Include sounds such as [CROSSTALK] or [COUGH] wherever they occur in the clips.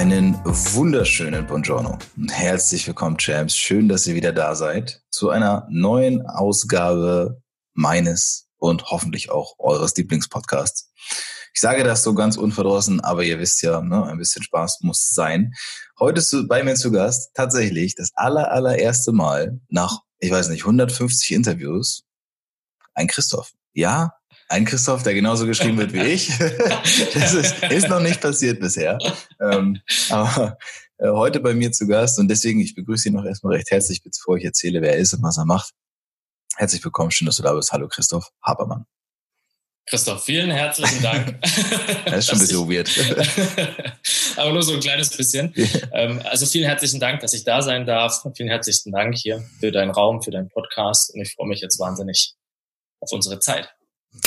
Einen wunderschönen Buongiorno und herzlich willkommen, Champs. Schön, dass ihr wieder da seid zu einer neuen Ausgabe meines und hoffentlich auch eures Lieblingspodcasts. Ich sage das so ganz unverdrossen, aber ihr wisst ja, ne, ein bisschen Spaß muss sein. Heute ist bei mir zu Gast tatsächlich das aller, allererste Mal nach, ich weiß nicht, 150 Interviews ein Christoph. Ja, ein Christoph, der genauso geschrieben wird wie ich. [LAUGHS] das ist, ist noch nicht passiert bisher. Ähm, aber äh, heute bei mir zu Gast und deswegen, ich begrüße ihn noch erstmal recht herzlich, bevor ich erzähle, wer er ist und was er macht. Herzlich willkommen, schön, dass du da bist. Hallo Christoph Habermann. Christoph, vielen herzlichen Dank. [LAUGHS] [LAUGHS] das ist schon ein bisschen weird. Aber nur so ein kleines bisschen. Ähm, also vielen herzlichen Dank, dass ich da sein darf. Vielen herzlichen Dank hier für deinen Raum, für deinen Podcast. Und ich freue mich jetzt wahnsinnig auf unsere Zeit.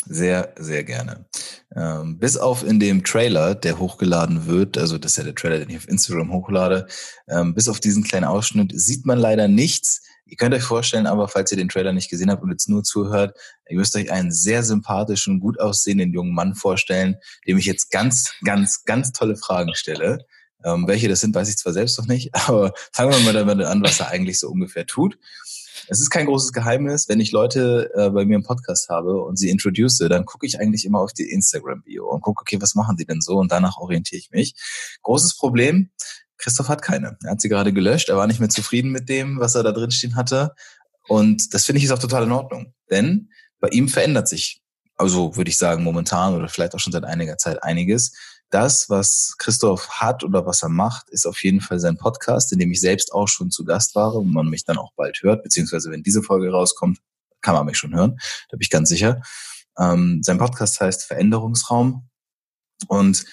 Sehr, sehr gerne. Ähm, bis auf in dem Trailer, der hochgeladen wird, also das ist ja der Trailer, den ich auf Instagram hochlade, ähm, bis auf diesen kleinen Ausschnitt sieht man leider nichts. Ihr könnt euch vorstellen, aber falls ihr den Trailer nicht gesehen habt und jetzt nur zuhört, ihr müsst euch einen sehr sympathischen, gut aussehenden jungen Mann vorstellen, dem ich jetzt ganz, ganz, ganz tolle Fragen stelle. Ähm, welche das sind, weiß ich zwar selbst noch nicht, [LAUGHS] aber fangen wir mal damit an, was er eigentlich so ungefähr tut. Es ist kein großes Geheimnis, wenn ich Leute äh, bei mir im Podcast habe und sie introduce, dann gucke ich eigentlich immer auf die Instagram-Bio und gucke, okay, was machen die denn so? Und danach orientiere ich mich. Großes Problem, Christoph hat keine. Er hat sie gerade gelöscht, er war nicht mehr zufrieden mit dem, was er da drin stehen hatte. Und das finde ich ist auch total in Ordnung. Denn bei ihm verändert sich, also würde ich sagen, momentan oder vielleicht auch schon seit einiger Zeit einiges das, was Christoph hat oder was er macht, ist auf jeden Fall sein Podcast, in dem ich selbst auch schon zu Gast war und man mich dann auch bald hört, beziehungsweise wenn diese Folge rauskommt, kann man mich schon hören, da bin ich ganz sicher. Ähm, sein Podcast heißt Veränderungsraum und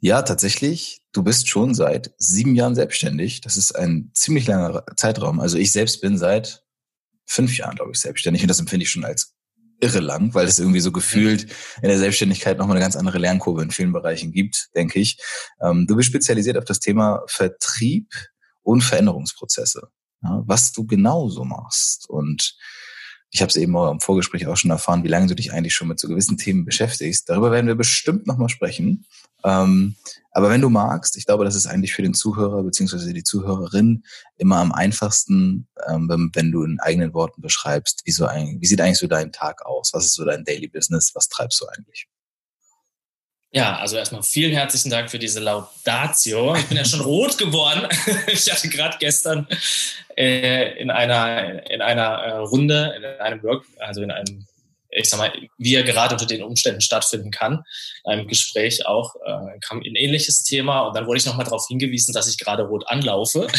ja, tatsächlich, du bist schon seit sieben Jahren selbstständig. Das ist ein ziemlich langer Zeitraum. Also ich selbst bin seit fünf Jahren, glaube ich, selbstständig und das empfinde ich schon als irre lang, weil es irgendwie so gefühlt in der Selbstständigkeit nochmal eine ganz andere Lernkurve in vielen Bereichen gibt, denke ich. Ähm, du bist spezialisiert auf das Thema Vertrieb und Veränderungsprozesse. Ja, was du genau so machst und ich habe es eben auch im Vorgespräch auch schon erfahren, wie lange du dich eigentlich schon mit so gewissen Themen beschäftigst. Darüber werden wir bestimmt nochmal sprechen. Ähm, aber wenn du magst, ich glaube, das ist eigentlich für den Zuhörer beziehungsweise die Zuhörerin immer am einfachsten, ähm, wenn du in eigenen Worten beschreibst, wie, so ein, wie sieht eigentlich so dein Tag aus? Was ist so dein Daily Business? Was treibst du eigentlich? Ja, also erstmal vielen herzlichen Dank für diese Laudatio. Ich bin ja schon rot geworden. [LAUGHS] Ich hatte gerade gestern äh, in einer, in einer äh, Runde, in einem Work, also in einem ich sag mal, wie er gerade unter den Umständen stattfinden kann. In einem Gespräch auch äh, kam ein ähnliches Thema und dann wurde ich nochmal darauf hingewiesen, dass ich gerade rot anlaufe. [LAUGHS]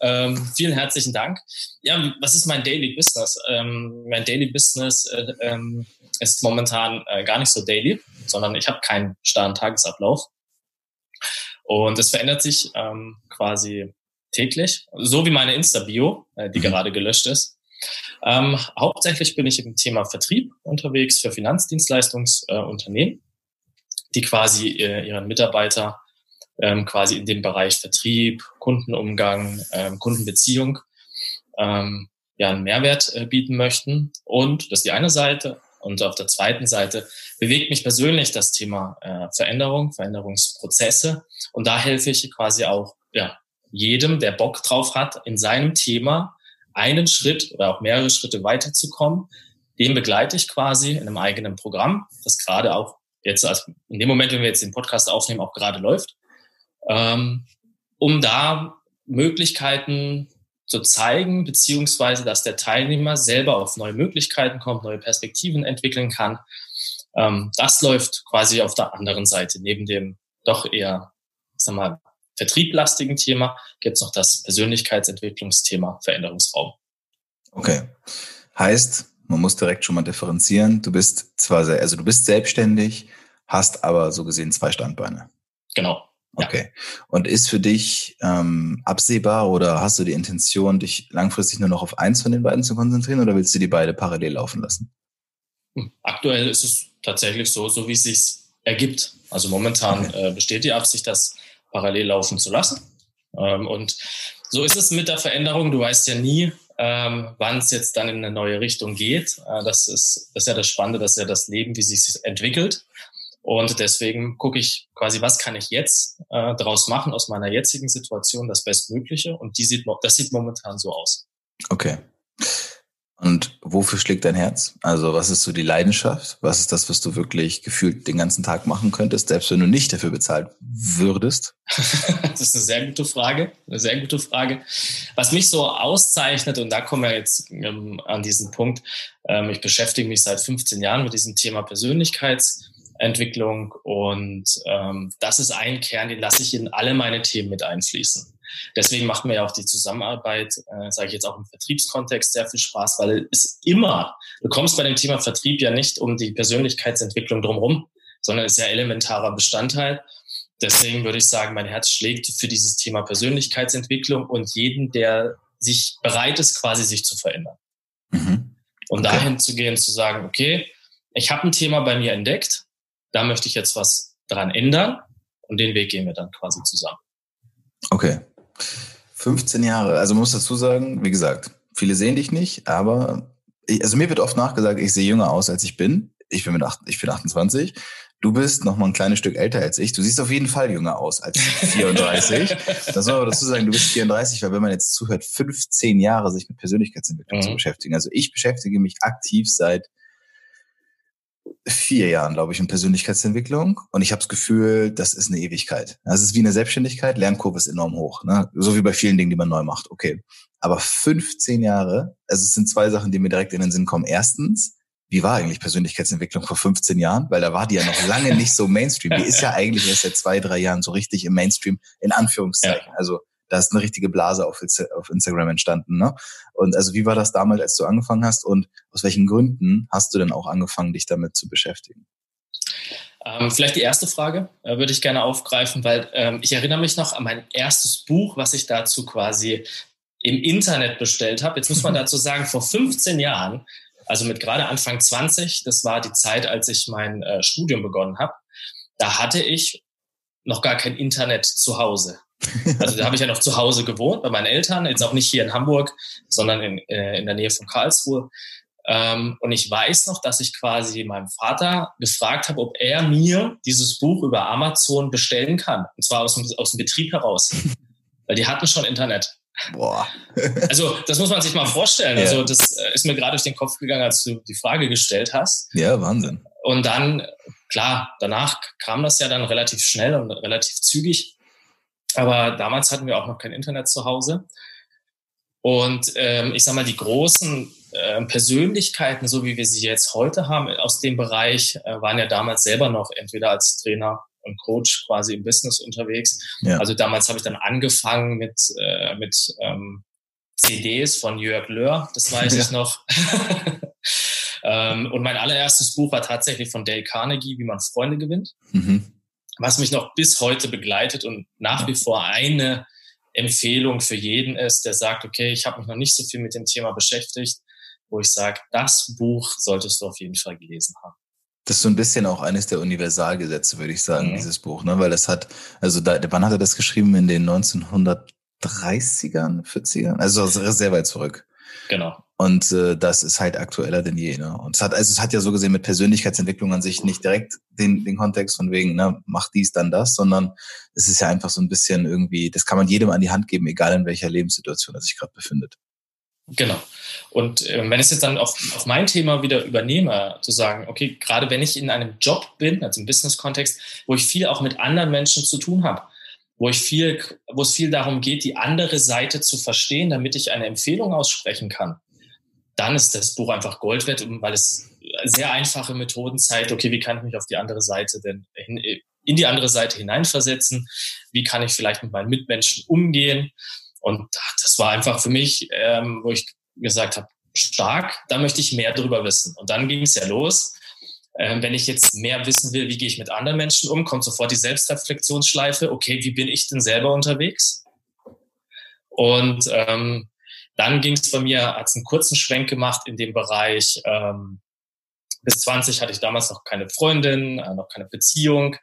ähm, vielen herzlichen Dank. Ja, was ist mein Daily Business? Ähm, mein Daily Business äh, ähm, ist momentan äh, gar nicht so daily, sondern ich habe keinen starren Tagesablauf. Und es verändert sich ähm, quasi täglich, so wie meine Insta-Bio, äh, die mhm. gerade gelöscht ist. Ähm, hauptsächlich bin ich im Thema Vertrieb unterwegs für Finanzdienstleistungsunternehmen, äh, die quasi äh, ihren Mitarbeiter ähm, quasi in dem Bereich Vertrieb, Kundenumgang, ähm, Kundenbeziehung ähm, ja einen Mehrwert äh, bieten möchten. Und das ist die eine Seite. Und auf der zweiten Seite bewegt mich persönlich das Thema äh, Veränderung, Veränderungsprozesse. Und da helfe ich quasi auch ja, jedem, der Bock drauf hat, in seinem Thema einen Schritt oder auch mehrere Schritte weiterzukommen. Den begleite ich quasi in einem eigenen Programm, das gerade auch jetzt, also in dem Moment, wenn wir jetzt den Podcast aufnehmen, auch gerade läuft, ähm, um da Möglichkeiten zu zeigen, beziehungsweise dass der Teilnehmer selber auf neue Möglichkeiten kommt, neue Perspektiven entwickeln kann. Ähm, das läuft quasi auf der anderen Seite. Neben dem doch eher, ich sag mal, vertrieblastigen Thema gibt es noch das Persönlichkeitsentwicklungsthema Veränderungsraum. Okay. Heißt, man muss direkt schon mal differenzieren. Du bist zwar sehr, also du bist selbstständig, hast aber so gesehen zwei Standbeine. Genau. Okay. Und ist für dich ähm, absehbar oder hast du die Intention, dich langfristig nur noch auf eins von den beiden zu konzentrieren oder willst du die beide parallel laufen lassen? Hm, aktuell ist es tatsächlich so, so wie es sich ergibt. Also momentan okay. äh, besteht die Absicht, das parallel laufen zu lassen. Ähm, und so ist es mit der Veränderung. Du weißt ja nie, ähm, wann es jetzt dann in eine neue Richtung geht. Äh, das, ist, das ist ja das Spannende, dass ja das Leben, wie sich entwickelt. Und deswegen gucke ich quasi, was kann ich jetzt äh, daraus machen aus meiner jetzigen Situation, das Bestmögliche. Und die sieht, das sieht momentan so aus. Okay. Und wofür schlägt dein Herz? Also was ist so die Leidenschaft? Was ist das, was du wirklich gefühlt den ganzen Tag machen könntest, selbst wenn du nicht dafür bezahlt würdest? [LAUGHS] das ist eine sehr gute Frage, eine sehr gute Frage. Was mich so auszeichnet, und da kommen wir jetzt ähm, an diesen Punkt, ähm, ich beschäftige mich seit 15 Jahren mit diesem Thema Persönlichkeits- Entwicklung. Und ähm, das ist ein Kern, den lasse ich in alle meine Themen mit einfließen. Deswegen macht mir ja auch die Zusammenarbeit, äh, sage ich jetzt auch im Vertriebskontext, sehr viel Spaß, weil es immer, du kommst bei dem Thema Vertrieb ja nicht um die Persönlichkeitsentwicklung drumherum, sondern ist ja elementarer Bestandteil. Deswegen würde ich sagen, mein Herz schlägt für dieses Thema Persönlichkeitsentwicklung und jeden, der sich bereit ist, quasi sich zu verändern. Mhm. Und okay. dahin zu gehen, zu sagen, okay, ich habe ein Thema bei mir entdeckt, da möchte ich jetzt was dran ändern und den Weg gehen wir dann quasi zusammen. Okay. 15 Jahre. Also man muss dazu sagen, wie gesagt, viele sehen dich nicht, aber ich, also mir wird oft nachgesagt, ich sehe jünger aus, als ich bin. Ich bin mit acht, ich bin 28. Du bist noch mal ein kleines Stück älter als ich. Du siehst auf jeden Fall jünger aus als [LAUGHS] 34. das soll aber dazu sagen, du bist 34, weil wenn man jetzt zuhört, 15 Jahre sich mit Persönlichkeitsentwicklung mhm. zu beschäftigen. Also ich beschäftige mich aktiv seit vier Jahren, glaube ich, in Persönlichkeitsentwicklung. Und ich habe das Gefühl, das ist eine Ewigkeit. Das ist wie eine Selbstständigkeit, Lernkurve ist enorm hoch. Ne? So wie bei vielen Dingen, die man neu macht. Okay. Aber 15 Jahre, also es sind zwei Sachen, die mir direkt in den Sinn kommen. Erstens, wie war eigentlich Persönlichkeitsentwicklung vor 15 Jahren? Weil da war die ja noch lange nicht so Mainstream. Die ist ja eigentlich erst seit zwei, drei Jahren so richtig im Mainstream, in Anführungszeichen. Ja. Also da ist eine richtige Blase auf, auf Instagram entstanden. Ne? Und also wie war das damals, als du angefangen hast und aus welchen Gründen hast du denn auch angefangen, dich damit zu beschäftigen? Ähm, vielleicht die erste Frage äh, würde ich gerne aufgreifen, weil ähm, ich erinnere mich noch an mein erstes Buch, was ich dazu quasi im Internet bestellt habe. Jetzt muss man [LAUGHS] dazu sagen, vor 15 Jahren, also mit gerade Anfang 20, das war die Zeit, als ich mein äh, Studium begonnen habe, da hatte ich noch gar kein Internet zu Hause. [LAUGHS] Also da habe ich ja noch zu Hause gewohnt bei meinen Eltern, jetzt auch nicht hier in Hamburg, sondern in, äh, in der Nähe von Karlsruhe. Ähm, und ich weiß noch, dass ich quasi meinem Vater gefragt habe, ob er mir dieses Buch über Amazon bestellen kann. Und zwar aus dem, aus dem Betrieb heraus. [LAUGHS] Weil die hatten schon Internet. Boah. [LAUGHS] also das muss man sich mal vorstellen. Ja. Also das äh, ist mir gerade durch den Kopf gegangen, als du die Frage gestellt hast. Ja, Wahnsinn. Und dann, klar, danach kam das ja dann relativ schnell und relativ zügig. Aber damals hatten wir auch noch kein Internet zu Hause. Und ähm, ich sage mal, die großen äh, Persönlichkeiten, so wie wir sie jetzt heute haben, aus dem Bereich, äh, waren ja damals selber noch entweder als Trainer und Coach quasi im Business unterwegs. Ja. Also damals habe ich dann angefangen mit, äh, mit ähm, CDs von Jörg Löhr, das weiß ja. ich noch. [LAUGHS] ähm, und mein allererstes Buch war tatsächlich von Dale Carnegie, wie man Freunde gewinnt. Mhm was mich noch bis heute begleitet und nach wie vor eine Empfehlung für jeden ist, der sagt, okay, ich habe mich noch nicht so viel mit dem Thema beschäftigt, wo ich sage, das Buch solltest du auf jeden Fall gelesen haben. Das ist so ein bisschen auch eines der Universalgesetze, würde ich sagen, mhm. dieses Buch, ne? Weil das hat, also da, wann hat er das geschrieben? In den 1930ern, 40ern? Also sehr weit zurück. Genau. Und äh, das ist halt aktueller denn je. Ne? Und es hat, also es hat ja so gesehen mit Persönlichkeitsentwicklung an sich nicht direkt den, den Kontext von wegen, ne, mach dies, dann das, sondern es ist ja einfach so ein bisschen irgendwie, das kann man jedem an die Hand geben, egal in welcher Lebenssituation er sich gerade befindet. Genau. Und äh, wenn ich es jetzt dann auf, auf mein Thema wieder übernehme, zu sagen, okay, gerade wenn ich in einem Job bin, also im Business-Kontext, wo ich viel auch mit anderen Menschen zu tun habe, wo ich viel, wo es viel darum geht, die andere Seite zu verstehen, damit ich eine Empfehlung aussprechen kann, dann ist das Buch einfach Gold wert, weil es sehr einfache Methoden zeigt, okay, wie kann ich mich auf die andere Seite denn hin, in die andere Seite hineinversetzen? Wie kann ich vielleicht mit meinen Mitmenschen umgehen? Und das war einfach für mich, ähm, wo ich gesagt habe, stark, da möchte ich mehr darüber wissen. Und dann ging es ja los. Ähm, wenn ich jetzt mehr wissen will, wie gehe ich mit anderen Menschen um, kommt sofort die Selbstreflexionsschleife. Okay, wie bin ich denn selber unterwegs? Und ähm, dann ging es bei mir, hat es einen kurzen Schwenk gemacht in dem Bereich, ähm, bis 20 hatte ich damals noch keine Freundin, äh, noch keine Beziehung,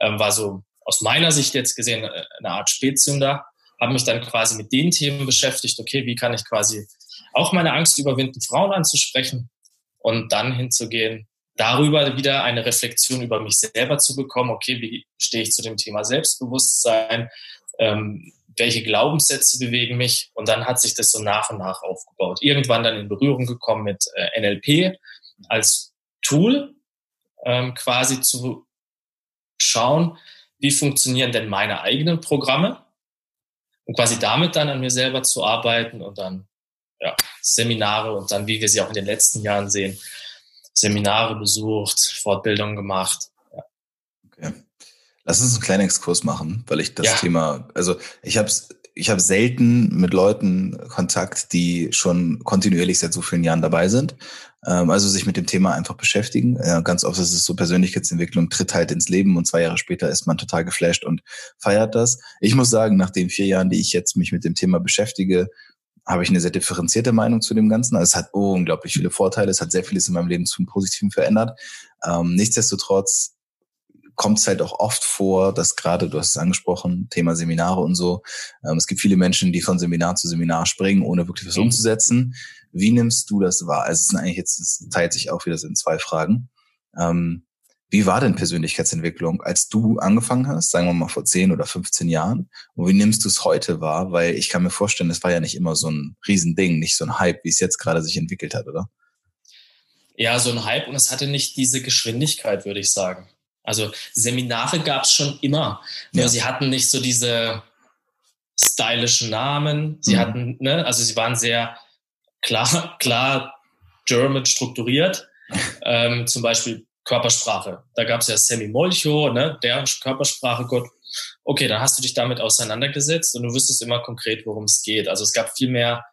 ähm, war so aus meiner Sicht jetzt gesehen äh, eine Art Spätzünder, habe mich dann quasi mit den Themen beschäftigt, okay, wie kann ich quasi auch meine Angst überwinden, Frauen anzusprechen und dann hinzugehen, darüber wieder eine Reflexion über mich selber zu bekommen, okay, wie stehe ich zu dem Thema Selbstbewusstsein, ähm, welche Glaubenssätze bewegen mich und dann hat sich das so nach und nach aufgebaut. Irgendwann dann in Berührung gekommen mit äh, NLP als Tool, ähm, quasi zu schauen, wie funktionieren denn meine eigenen Programme und quasi damit dann an mir selber zu arbeiten und dann ja, Seminare und dann, wie wir sie auch in den letzten Jahren sehen, Seminare besucht, Fortbildungen gemacht. Lass uns einen kleinen Exkurs machen, weil ich das ja. Thema, also ich habe ich hab selten mit Leuten Kontakt, die schon kontinuierlich seit so vielen Jahren dabei sind. Ähm, also sich mit dem Thema einfach beschäftigen. Ja, ganz oft ist es so, Persönlichkeitsentwicklung tritt halt ins Leben und zwei Jahre später ist man total geflasht und feiert das. Ich muss sagen, nach den vier Jahren, die ich jetzt mich mit dem Thema beschäftige, habe ich eine sehr differenzierte Meinung zu dem Ganzen. Also es hat unglaublich viele Vorteile. Es hat sehr vieles in meinem Leben zum Positiven verändert. Ähm, nichtsdestotrotz kommt es halt auch oft vor, dass gerade, du hast es angesprochen, Thema Seminare und so, ähm, es gibt viele Menschen, die von Seminar zu Seminar springen, ohne wirklich was mhm. umzusetzen. Wie nimmst du das wahr? Also es sind eigentlich jetzt, es teilt sich auch wieder in zwei Fragen. Ähm, wie war denn Persönlichkeitsentwicklung, als du angefangen hast, sagen wir mal vor 10 oder 15 Jahren? Und wie nimmst du es heute wahr? Weil ich kann mir vorstellen, es war ja nicht immer so ein Riesending, nicht so ein Hype, wie es jetzt gerade sich entwickelt hat, oder? Ja, so ein Hype und es hatte nicht diese Geschwindigkeit, würde ich sagen. Also Seminare gab es schon immer, nur ja. sie hatten nicht so diese stylischen Namen. Sie mhm. hatten, ne, also sie waren sehr klar, klar German strukturiert. ähm, zum Beispiel Körpersprache. Da gab es ja Sammy Molcho, ne, der Körpersprache-Gott. Okay, dann hast du dich damit auseinandergesetzt und du wüsstest immer konkret, worum es geht. Also es gab viel mehr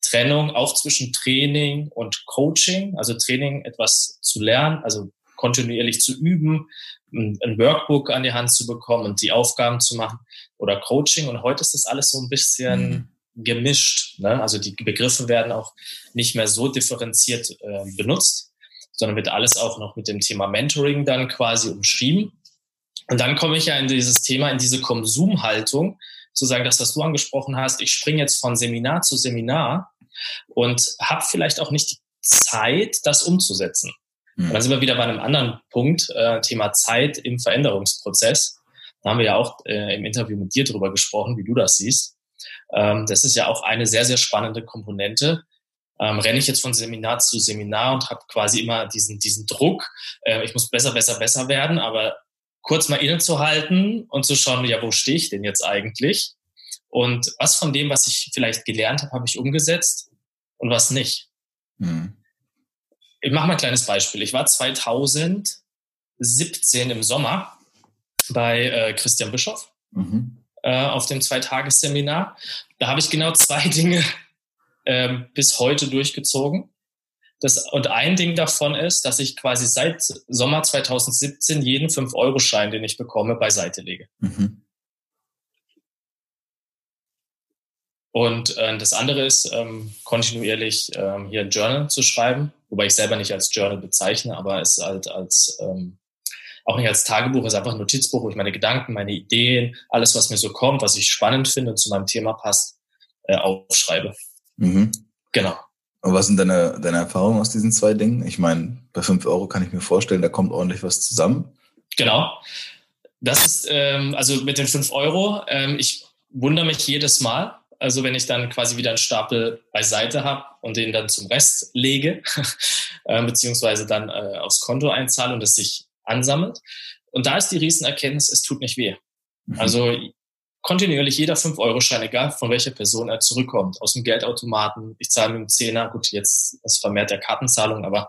Trennung auch zwischen Training und Coaching. Also Training, etwas zu lernen, also kontinuierlich zu üben, ein Workbook an die Hand zu bekommen und die Aufgaben zu machen oder Coaching. Und heute ist das alles so ein bisschen mhm. gemischt. Ne? Also die Begriffe werden auch nicht mehr so differenziert äh, benutzt, sondern wird alles auch noch mit dem Thema Mentoring dann quasi umschrieben. Und dann komme ich ja in dieses Thema, in diese Konsumhaltung, zu sagen, das, was du angesprochen hast, ich springe jetzt von Seminar zu Seminar und habe vielleicht auch nicht die Zeit, das umzusetzen. Und dann sind wir wieder bei einem anderen Punkt, äh, Thema Zeit im Veränderungsprozess. Da haben wir ja auch äh, im Interview mit dir drüber gesprochen, wie du das siehst. Ähm, das ist ja auch eine sehr, sehr spannende Komponente. Ähm, renne ich jetzt von Seminar zu Seminar und habe quasi immer diesen, diesen Druck, äh, ich muss besser, besser, besser werden, aber kurz mal innezuhalten und zu schauen, ja, wo stehe ich denn jetzt eigentlich? Und was von dem, was ich vielleicht gelernt habe, habe ich umgesetzt und was nicht. Mhm. Ich mache mal ein kleines Beispiel. Ich war 2017 im Sommer bei äh, Christian Bischoff mhm. äh, auf dem Zweitagesseminar. Da habe ich genau zwei [LAUGHS] Dinge äh, bis heute durchgezogen. Das, und ein Ding davon ist, dass ich quasi seit Sommer 2017 jeden 5-Euro-Schein, den ich bekomme, beiseite lege. Mhm. Und äh, das andere ist, ähm, kontinuierlich ähm, hier ein Journal zu schreiben, wobei ich selber nicht als Journal bezeichne, aber es halt als ähm, auch nicht als Tagebuch, es ist einfach ein Notizbuch, wo ich meine Gedanken, meine Ideen, alles, was mir so kommt, was ich spannend finde und zu meinem Thema passt, äh, aufschreibe. Mhm. Genau. Und was sind deine, deine Erfahrungen aus diesen zwei Dingen? Ich meine, bei fünf Euro kann ich mir vorstellen, da kommt ordentlich was zusammen. Genau. Das ist, ähm, also mit den fünf Euro, ähm, ich wundere mich jedes Mal. Also wenn ich dann quasi wieder einen Stapel beiseite habe und den dann zum Rest lege, [LAUGHS] äh, beziehungsweise dann äh, aufs Konto einzahle und es sich ansammelt. Und da ist die Riesenerkenntnis, es tut nicht weh. Mhm. Also kontinuierlich jeder 5-Euro-Schein, egal von welcher Person er zurückkommt, aus dem Geldautomaten, ich zahle mit dem Zehner, gut, jetzt ist vermehrt der Kartenzahlung, aber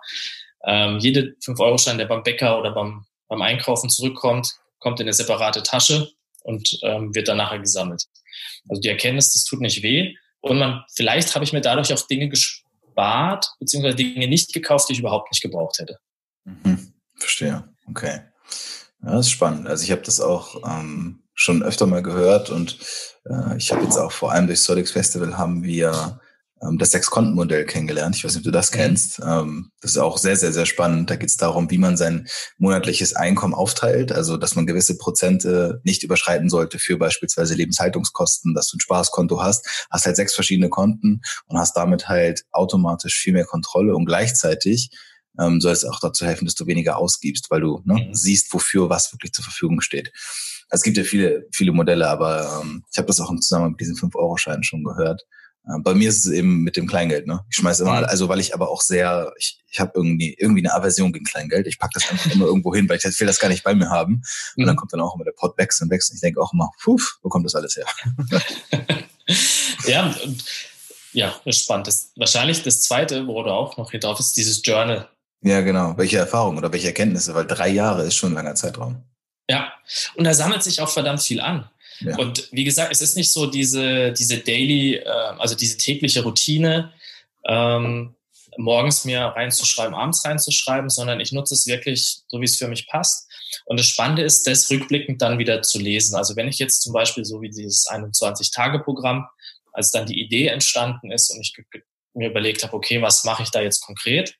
ähm, jede 5-Euro-Schein, der beim Bäcker oder beim, beim Einkaufen zurückkommt, kommt in eine separate Tasche und ähm, wird dann nachher gesammelt. Also die Erkenntnis, das tut nicht weh. Und man, vielleicht habe ich mir dadurch auch Dinge gespart, beziehungsweise Dinge nicht gekauft, die ich überhaupt nicht gebraucht hätte. Mhm. Verstehe. Okay. Ja, das ist spannend. Also ich habe das auch ähm, schon öfter mal gehört und äh, ich habe jetzt auch vor allem durch Solix Festival haben wir das Sechs-Konten-Modell kennengelernt. Ich weiß nicht, ob du das mhm. kennst. Ähm, das ist auch sehr, sehr, sehr spannend. Da geht es darum, wie man sein monatliches Einkommen aufteilt. Also, dass man gewisse Prozente nicht überschreiten sollte für beispielsweise Lebenshaltungskosten, dass du ein Spaßkonto hast, hast halt sechs verschiedene Konten und hast damit halt automatisch viel mehr Kontrolle und gleichzeitig ähm, soll es auch dazu helfen, dass du weniger ausgibst, weil du ne, mhm. siehst, wofür was wirklich zur Verfügung steht. Es gibt ja viele, viele Modelle, aber ähm, ich habe das auch im Zusammenhang mit diesen 5-Euro-Scheinen schon gehört. Ähm, bei mir ist es eben mit dem Kleingeld. Ne? Ich schmeiße immer, mhm. also weil ich aber auch sehr, ich, ich habe irgendwie irgendwie eine Aversion gegen Kleingeld. Ich pack das einfach immer irgendwo hin, weil ich will das gar nicht bei mir haben. Und mhm. dann kommt dann auch immer der Pot wächst und wächst. Und ich denke auch immer, puh, wo kommt das alles her? [LAUGHS] ja, und, ja, das ist spannend. Das, wahrscheinlich das Zweite, wo du auch noch hier drauf ist, dieses Journal. Ja, genau. Welche Erfahrungen oder welche Erkenntnisse? Weil drei Jahre ist schon ein langer Zeitraum. Ja, und da sammelt sich auch verdammt viel an. Und wie gesagt, es ist nicht so diese, diese daily, äh, also diese tägliche Routine, ähm, morgens mir reinzuschreiben, abends reinzuschreiben, sondern ich nutze es wirklich so, wie es für mich passt. Und das Spannende ist, das rückblickend dann wieder zu lesen. Also wenn ich jetzt zum Beispiel so wie dieses 21-Tage-Programm, als dann die Idee entstanden ist und ich mir überlegt habe, okay, was mache ich da jetzt konkret,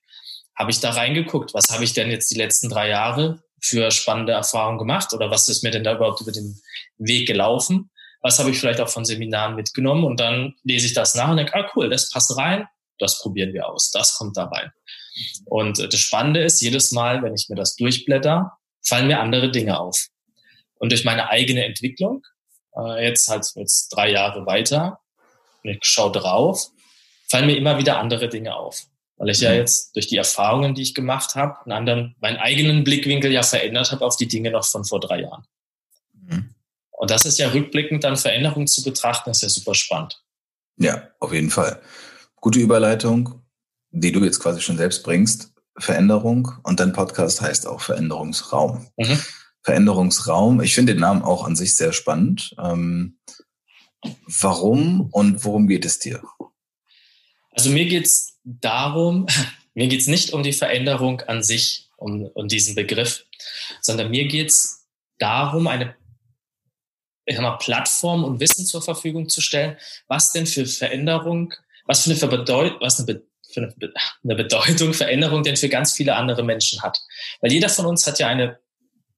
habe ich da reingeguckt, was habe ich denn jetzt die letzten drei Jahre für spannende Erfahrungen gemacht oder was ist mir denn da überhaupt über den Weg gelaufen? Was habe ich vielleicht auch von Seminaren mitgenommen? Und dann lese ich das nach und denke, ah cool, das passt rein, das probieren wir aus, das kommt da rein. Und das Spannende ist, jedes Mal, wenn ich mir das durchblätter, fallen mir andere Dinge auf. Und durch meine eigene Entwicklung, äh, jetzt halt jetzt drei Jahre weiter, ich schaue drauf, fallen mir immer wieder andere Dinge auf weil ich ja mhm. jetzt durch die Erfahrungen, die ich gemacht habe, einen anderen, meinen eigenen Blickwinkel ja verändert habe auf die Dinge noch von vor drei Jahren. Mhm. Und das ist ja rückblickend dann Veränderungen zu betrachten, ist ja super spannend. Ja, auf jeden Fall. Gute Überleitung, die du jetzt quasi schon selbst bringst. Veränderung und dein Podcast heißt auch Veränderungsraum. Mhm. Veränderungsraum, ich finde den Namen auch an sich sehr spannend. Ähm, warum und worum geht es dir? Also mir geht's darum, [LAUGHS] mir geht es nicht um die Veränderung an sich, um, um diesen Begriff, sondern mir geht es darum, eine ich mal, Plattform und Wissen zur Verfügung zu stellen, was denn für Veränderung, was für eine, Bedeut was eine, Be für eine, Be [LAUGHS] eine Bedeutung Veränderung denn für ganz viele andere Menschen hat. Weil jeder von uns hat ja eine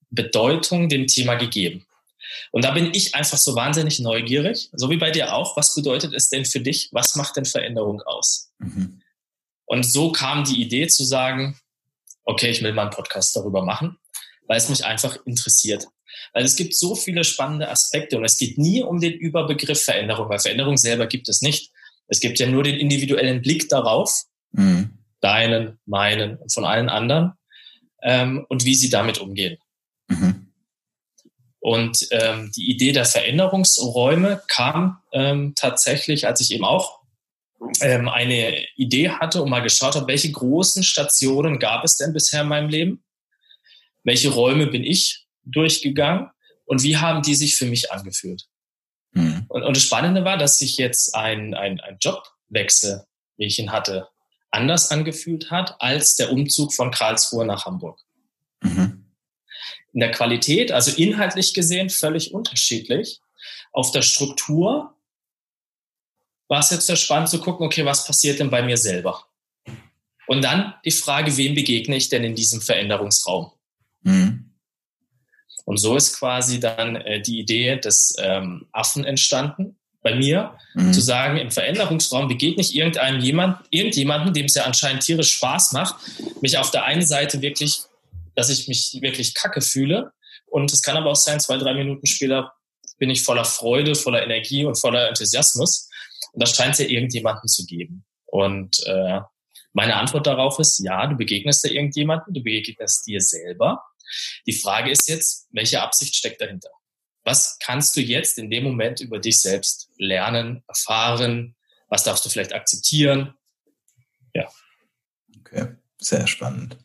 Bedeutung dem Thema gegeben. Und da bin ich einfach so wahnsinnig neugierig, so wie bei dir auch. Was bedeutet es denn für dich? Was macht denn Veränderung aus? Mhm. Und so kam die Idee zu sagen, okay, ich will mal einen Podcast darüber machen, weil es mich einfach interessiert. Weil es gibt so viele spannende Aspekte und es geht nie um den Überbegriff Veränderung, weil Veränderung selber gibt es nicht. Es gibt ja nur den individuellen Blick darauf, mhm. deinen, meinen und von allen anderen ähm, und wie sie damit umgehen. Mhm. Und ähm, die Idee der Veränderungsräume kam ähm, tatsächlich, als ich eben auch ähm, eine Idee hatte und mal geschaut habe, welche großen Stationen gab es denn bisher in meinem Leben? Welche Räume bin ich durchgegangen und wie haben die sich für mich angefühlt? Mhm. Und, und das Spannende war, dass sich jetzt ein, ein, ein Jobwechsel, wie ich ihn hatte, anders angefühlt hat als der Umzug von Karlsruhe nach Hamburg. Mhm. In der Qualität, also inhaltlich gesehen, völlig unterschiedlich. Auf der Struktur war es jetzt sehr spannend zu gucken, okay, was passiert denn bei mir selber? Und dann die Frage, wem begegne ich denn in diesem Veränderungsraum? Mhm. Und so ist quasi dann äh, die Idee des ähm, Affen entstanden, bei mir, mhm. zu sagen, im Veränderungsraum begegnet irgendeinem jemand, irgendjemanden, dem es ja anscheinend tierisch Spaß macht, mich auf der einen Seite wirklich, dass ich mich wirklich kacke fühle. Und es kann aber auch sein, zwei, drei Minuten später bin ich voller Freude, voller Energie und voller Enthusiasmus. Und das scheint es ja irgendjemanden zu geben. Und äh, meine Antwort darauf ist, ja, du begegnest da irgendjemanden, du begegnest dir selber. Die Frage ist jetzt, welche Absicht steckt dahinter? Was kannst du jetzt in dem Moment über dich selbst lernen, erfahren? Was darfst du vielleicht akzeptieren? Ja. Okay, sehr spannend.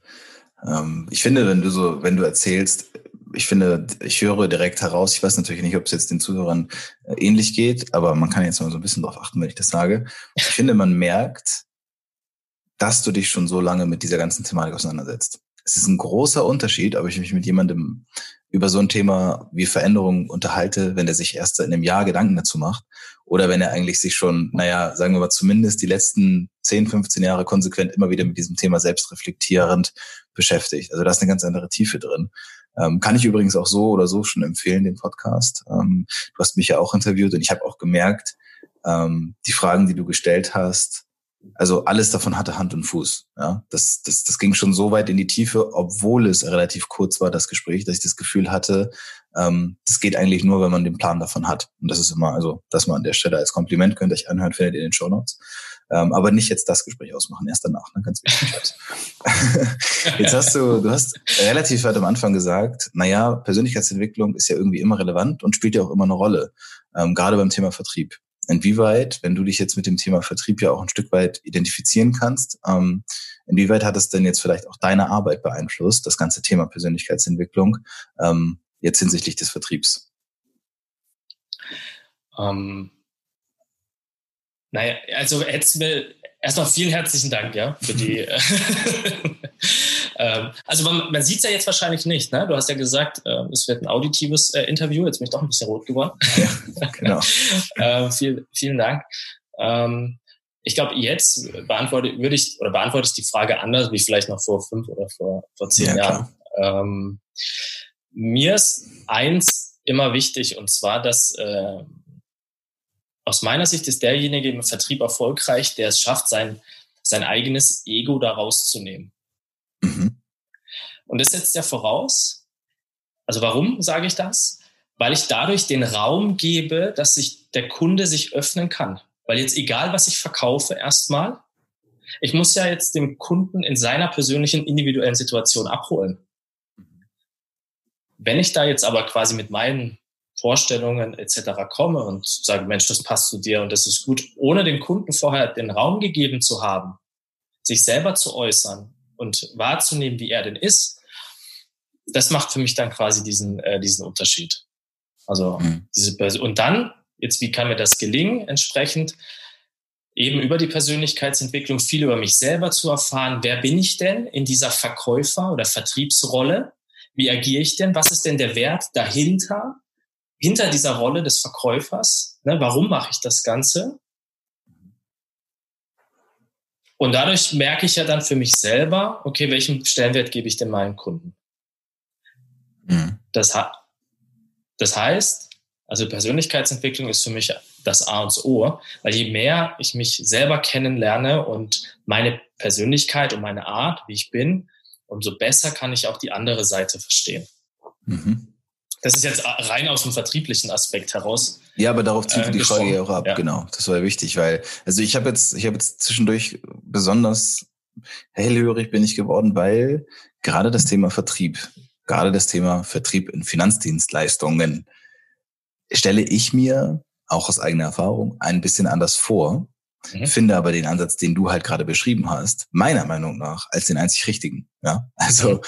Ähm, ich finde, wenn du so, wenn du erzählst, ich finde, ich höre direkt heraus, ich weiß natürlich nicht, ob es jetzt den Zuhörern äh, ähnlich geht, aber man kann jetzt mal so ein bisschen drauf achten, wenn ich das sage. Ich finde, man merkt, dass du dich schon so lange mit dieser ganzen Thematik auseinandersetzt. Es ist ein großer Unterschied, ob ich mich mit jemandem über so ein Thema wie Veränderung unterhalte, wenn er sich erst in einem Jahr Gedanken dazu macht oder wenn er eigentlich sich schon, naja, sagen wir mal zumindest die letzten 10, 15 Jahre konsequent immer wieder mit diesem Thema selbstreflektierend beschäftigt. Also da ist eine ganz andere Tiefe drin. Ähm, kann ich übrigens auch so oder so schon empfehlen, den Podcast. Ähm, du hast mich ja auch interviewt und ich habe auch gemerkt, ähm, die Fragen, die du gestellt hast, also alles davon hatte Hand und Fuß. Ja, das, das, das ging schon so weit in die Tiefe, obwohl es relativ kurz war, das Gespräch, dass ich das Gefühl hatte, ähm, das geht eigentlich nur, wenn man den Plan davon hat. Und das ist immer, also, dass man an der Stelle als Kompliment könnt ihr euch anhören, findet ihr in den Show Notes. Ähm, aber nicht jetzt das Gespräch ausmachen, erst danach, ne? ganz wichtig. [LAUGHS] jetzt hast du, du hast relativ weit am Anfang gesagt, naja, Persönlichkeitsentwicklung ist ja irgendwie immer relevant und spielt ja auch immer eine Rolle, ähm, gerade beim Thema Vertrieb. Inwieweit, wenn du dich jetzt mit dem Thema Vertrieb ja auch ein Stück weit identifizieren kannst, ähm, inwieweit hat es denn jetzt vielleicht auch deine Arbeit beeinflusst, das ganze Thema Persönlichkeitsentwicklung, ähm, jetzt hinsichtlich des Vertriebs? Ähm, naja, also hättest mir erstmal vielen herzlichen Dank, ja, für die. [LAUGHS] [LAUGHS] ähm, also man, man sieht es ja jetzt wahrscheinlich nicht, ne? Du hast ja gesagt, äh, es wird ein auditives äh, Interview. Jetzt bin ich doch ein bisschen rot geworden. Ja, genau. [LAUGHS] äh, viel, vielen Dank. Ähm, ich glaube, jetzt beantworte würde ich oder beantworte ich die Frage anders, wie vielleicht noch vor fünf oder vor, vor zehn ja, Jahren. Ähm, mir ist eins immer wichtig und zwar, dass äh, aus meiner Sicht ist derjenige im Vertrieb erfolgreich, der es schafft, sein, sein eigenes Ego da rauszunehmen. Mhm. Und das setzt ja voraus. Also warum sage ich das? Weil ich dadurch den Raum gebe, dass sich der Kunde sich öffnen kann. Weil jetzt egal, was ich verkaufe, erstmal, ich muss ja jetzt den Kunden in seiner persönlichen individuellen Situation abholen. Wenn ich da jetzt aber quasi mit meinen Vorstellungen etc. komme und sage, Mensch, das passt zu dir und das ist gut, ohne den Kunden vorher den Raum gegeben zu haben, sich selber zu äußern und wahrzunehmen, wie er denn ist, das macht für mich dann quasi diesen, äh, diesen Unterschied. Also mhm. diese Person. Und dann, jetzt, wie kann mir das gelingen, entsprechend eben über die Persönlichkeitsentwicklung viel über mich selber zu erfahren. Wer bin ich denn in dieser Verkäufer- oder Vertriebsrolle? Wie agiere ich denn? Was ist denn der Wert dahinter? hinter dieser Rolle des Verkäufers. Ne, warum mache ich das Ganze? Und dadurch merke ich ja dann für mich selber, okay, welchen Stellenwert gebe ich denn meinen Kunden? Mhm. Das, das heißt, also Persönlichkeitsentwicklung ist für mich das A und O, weil je mehr ich mich selber kennenlerne und meine Persönlichkeit und meine Art, wie ich bin, umso besser kann ich auch die andere Seite verstehen. Mhm. Das ist jetzt rein aus dem vertrieblichen Aspekt heraus. Ja, aber darauf zielt äh, die Frage ja auch ab, ja. genau. Das war wichtig, weil, also ich habe jetzt, ich habe jetzt zwischendurch besonders hellhörig bin ich geworden, weil gerade das Thema Vertrieb, gerade das Thema Vertrieb in Finanzdienstleistungen stelle ich mir auch aus eigener Erfahrung ein bisschen anders vor, Mhm. Finde aber den Ansatz, den du halt gerade beschrieben hast, meiner Meinung nach, als den einzig richtigen. Ja, also,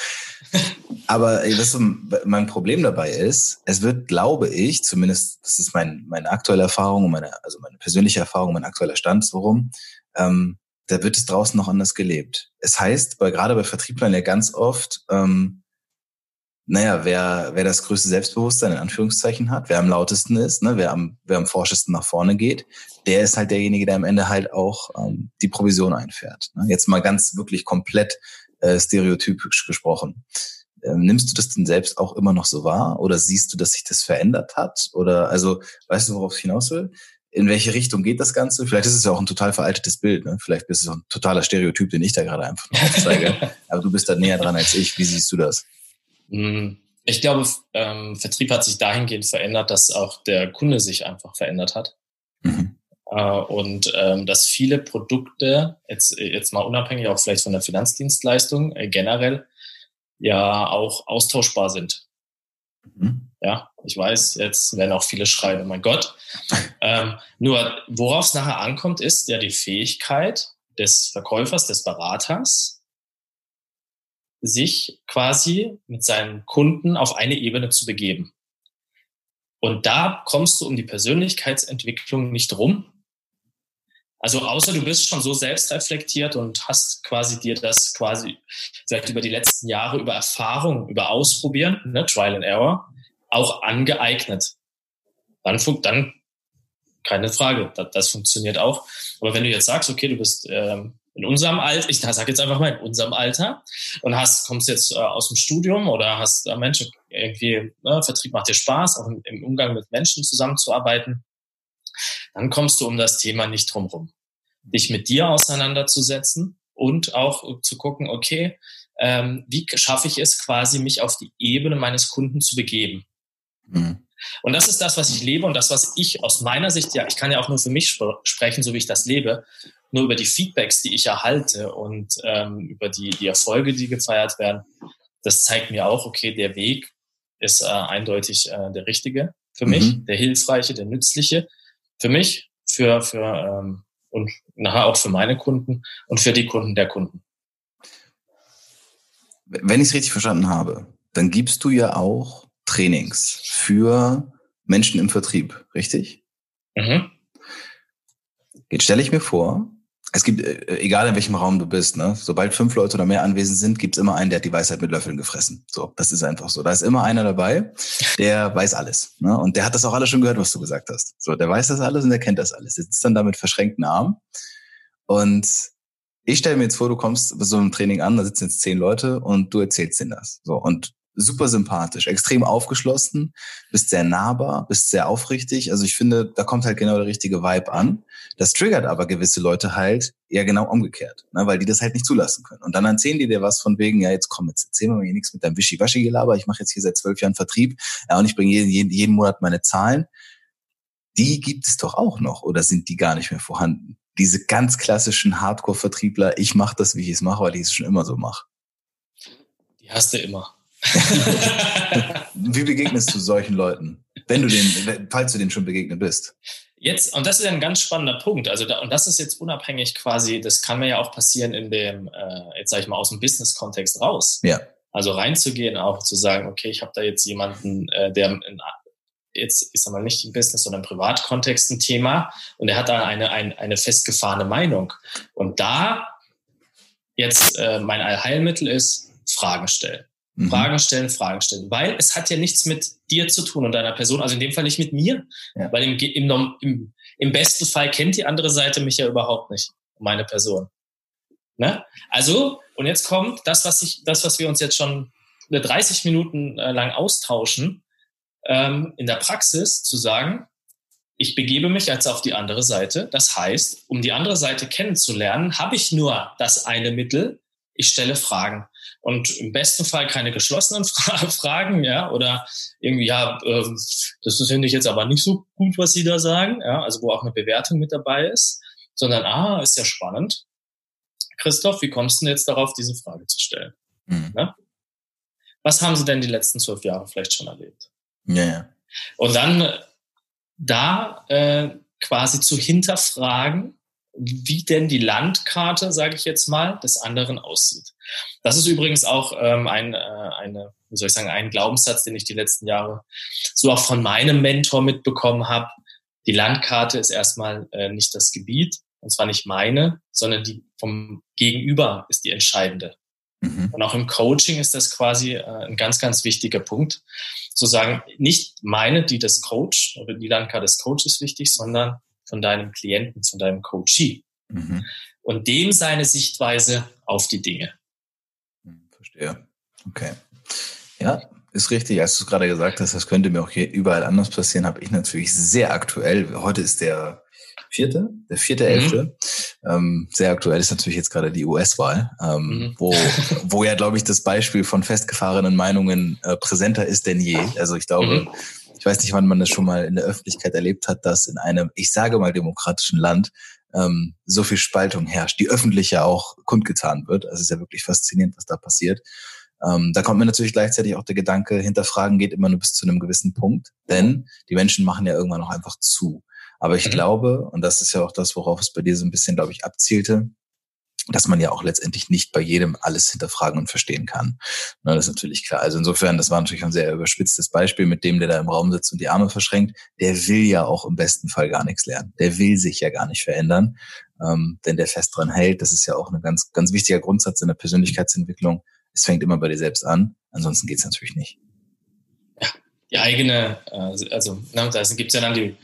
[LAUGHS] aber was mein Problem dabei ist, es wird, glaube ich, zumindest, das ist mein, meine aktuelle Erfahrung, meine, also meine persönliche Erfahrung, mein aktueller Stand, worum, ähm, da wird es draußen noch anders gelebt. Es heißt, bei, gerade bei Vertrieblern ja ganz oft, ähm, naja, wer, wer das größte Selbstbewusstsein in Anführungszeichen hat, wer am lautesten ist, ne, wer, am, wer am forschesten nach vorne geht, der ist halt derjenige, der am Ende halt auch ähm, die Provision einfährt. Ne? Jetzt mal ganz wirklich komplett äh, stereotypisch gesprochen. Ähm, nimmst du das denn selbst auch immer noch so wahr oder siehst du, dass sich das verändert hat? Oder also, weißt du, worauf ich hinaus will? in welche Richtung geht das Ganze? Vielleicht ist es ja auch ein total veraltetes Bild. Ne? Vielleicht bist du so ein totaler Stereotyp, den ich da gerade einfach aufzeige. [LAUGHS] Aber du bist da näher dran als ich. Wie siehst du das? Hm, ich glaube, ähm, Vertrieb hat sich dahingehend verändert, dass auch der Kunde sich einfach verändert hat. Mhm. Äh, und ähm, dass viele Produkte, jetzt, jetzt mal unabhängig auch vielleicht von der Finanzdienstleistung, äh, generell ja auch austauschbar sind. Mhm. Ja, ich weiß, jetzt werden auch viele schreien, oh mein Gott. Ähm, nur worauf es nachher ankommt, ist ja die Fähigkeit des Verkäufers, des Beraters, sich quasi mit seinen Kunden auf eine Ebene zu begeben. Und da kommst du um die Persönlichkeitsentwicklung nicht rum. Also außer du bist schon so selbstreflektiert und hast quasi dir das quasi vielleicht über die letzten Jahre über Erfahrung, über Ausprobieren, ne, Trial and Error, auch angeeignet. Dann, dann keine Frage, das, das funktioniert auch. Aber wenn du jetzt sagst, okay, du bist ähm, in unserem Alter, ich sage jetzt einfach mal in unserem Alter und hast, kommst jetzt äh, aus dem Studium oder hast äh, Menschen irgendwie, ne, Vertrieb macht dir Spaß, auch im, im Umgang mit Menschen zusammenzuarbeiten, dann kommst du um das Thema nicht drum rum. Dich mit dir auseinanderzusetzen und auch zu gucken, okay, ähm, wie schaffe ich es quasi, mich auf die Ebene meines Kunden zu begeben? Mhm. Und das ist das, was ich lebe und das, was ich aus meiner Sicht, ja, ich kann ja auch nur für mich sp sprechen, so wie ich das lebe, nur über die Feedbacks, die ich erhalte und ähm, über die, die Erfolge, die gefeiert werden, das zeigt mir auch, okay, der Weg ist äh, eindeutig äh, der richtige für mich, mhm. der hilfreiche, der nützliche für mich, für, für ähm, und nachher auch für meine Kunden und für die Kunden der Kunden. Wenn ich es richtig verstanden habe, dann gibst du ja auch Trainings für Menschen im Vertrieb, richtig? Mhm. Jetzt stelle ich mir vor, es gibt, äh, egal in welchem Raum du bist, ne, sobald fünf Leute oder mehr anwesend sind, gibt es immer einen, der hat die Weisheit mit Löffeln gefressen. So, das ist einfach so. Da ist immer einer dabei, der weiß alles. Ne? Und der hat das auch alles schon gehört, was du gesagt hast. So, der weiß das alles und der kennt das alles. Der sitzt dann da mit verschränkten Armen. Und ich stelle mir jetzt vor, du kommst bei so einem Training an, da sitzen jetzt zehn Leute und du erzählst denen das. So, und super sympathisch, extrem aufgeschlossen, bist sehr nahbar, bist sehr aufrichtig. Also ich finde, da kommt halt genau der richtige Vibe an. Das triggert aber gewisse Leute halt eher genau umgekehrt, ne, weil die das halt nicht zulassen können. Und dann erzählen die dir was von wegen, ja, jetzt komm, jetzt erzähl mir mal hier nichts mit deinem Wischi-Waschi-Gelaber. Ich mache jetzt hier seit zwölf Jahren Vertrieb ja, und ich bringe jeden, jeden, jeden Monat meine Zahlen. Die gibt es doch auch noch oder sind die gar nicht mehr vorhanden? Diese ganz klassischen Hardcore-Vertriebler, ich mache das, wie ich es mache, weil ich es schon immer so mache. Die hast du immer. Wie begegnest du solchen Leuten, wenn du den, falls du denen schon begegnet bist? Jetzt, und das ist ja ein ganz spannender Punkt. Also, da, und das ist jetzt unabhängig quasi, das kann mir ja auch passieren in dem, äh, jetzt sage ich mal, aus dem Business-Kontext raus. Ja. Also reinzugehen, auch zu sagen, okay, ich habe da jetzt jemanden, äh, der in, jetzt, ich sag mal, nicht im Business, sondern im Privatkontext ein Thema und er hat da eine, eine, eine festgefahrene Meinung. Und da jetzt äh, mein Allheilmittel ist, Fragen stellen. Mhm. Fragen stellen, Fragen stellen. Weil es hat ja nichts mit dir zu tun und deiner Person, also in dem Fall nicht mit mir. Ja. Weil im, im, im, im besten Fall kennt die andere Seite mich ja überhaupt nicht, meine Person. Ne? Also, und jetzt kommt das, was ich, das, was wir uns jetzt schon 30 Minuten äh, lang austauschen, ähm, in der Praxis zu sagen, ich begebe mich jetzt auf die andere Seite. Das heißt, um die andere Seite kennenzulernen, habe ich nur das eine Mittel. Ich stelle Fragen. Und im besten Fall keine geschlossenen Fra [LAUGHS] Fragen, ja, oder irgendwie, ja, ähm, das finde ich jetzt aber nicht so gut, was Sie da sagen, ja, also wo auch eine Bewertung mit dabei ist, sondern, ah, ist ja spannend. Christoph, wie kommst du denn jetzt darauf, diese Frage zu stellen? Mhm. Ne? Was haben Sie denn die letzten zwölf Jahre vielleicht schon erlebt? Ja, ja. Und dann da äh, quasi zu hinterfragen, wie denn die Landkarte, sage ich jetzt mal, des anderen aussieht. Das ist übrigens auch ähm, ein, äh, eine, wie soll ich sagen, ein Glaubenssatz, den ich die letzten Jahre so auch von meinem Mentor mitbekommen habe. Die Landkarte ist erstmal äh, nicht das Gebiet, und zwar nicht meine, sondern die vom Gegenüber ist die entscheidende. Mhm. Und auch im Coaching ist das quasi äh, ein ganz, ganz wichtiger Punkt, zu sagen, nicht meine, die des Coach oder die Landkarte des Coach ist wichtig, sondern von deinem Klienten, von deinem Coachee. Mhm. Und dem seine Sichtweise auf die Dinge. Verstehe. Okay. Ja, ist richtig. Als du gerade gesagt hast, das könnte mir auch hier überall anders passieren, habe ich natürlich sehr aktuell. Heute ist der vierte, der vierte, mhm. elfte. Ähm, sehr aktuell ist natürlich jetzt gerade die US-Wahl, ähm, mhm. wo, wo ja, glaube ich, das Beispiel von festgefahrenen Meinungen äh, präsenter ist denn je. Also ich glaube, mhm. ich weiß nicht, wann man das schon mal in der Öffentlichkeit erlebt hat, dass in einem, ich sage mal, demokratischen Land ähm, so viel Spaltung herrscht, die öffentlich ja auch kundgetan wird. Also es ist ja wirklich faszinierend, was da passiert. Ähm, da kommt mir natürlich gleichzeitig auch der Gedanke, hinterfragen geht immer nur bis zu einem gewissen Punkt, denn die Menschen machen ja irgendwann auch einfach zu. Aber ich mhm. glaube, und das ist ja auch das, worauf es bei dir so ein bisschen, glaube ich, abzielte, dass man ja auch letztendlich nicht bei jedem alles hinterfragen und verstehen kann. Na, das ist natürlich klar. Also insofern, das war natürlich ein sehr überspitztes Beispiel mit dem, der da im Raum sitzt und die Arme verschränkt. Der will ja auch im besten Fall gar nichts lernen. Der will sich ja gar nicht verändern, ähm, denn der fest dran hält. Das ist ja auch ein ganz, ganz wichtiger Grundsatz in der Persönlichkeitsentwicklung. Es fängt immer bei dir selbst an. Ansonsten geht's natürlich nicht. Die eigene, äh, also da gibt es ja dann die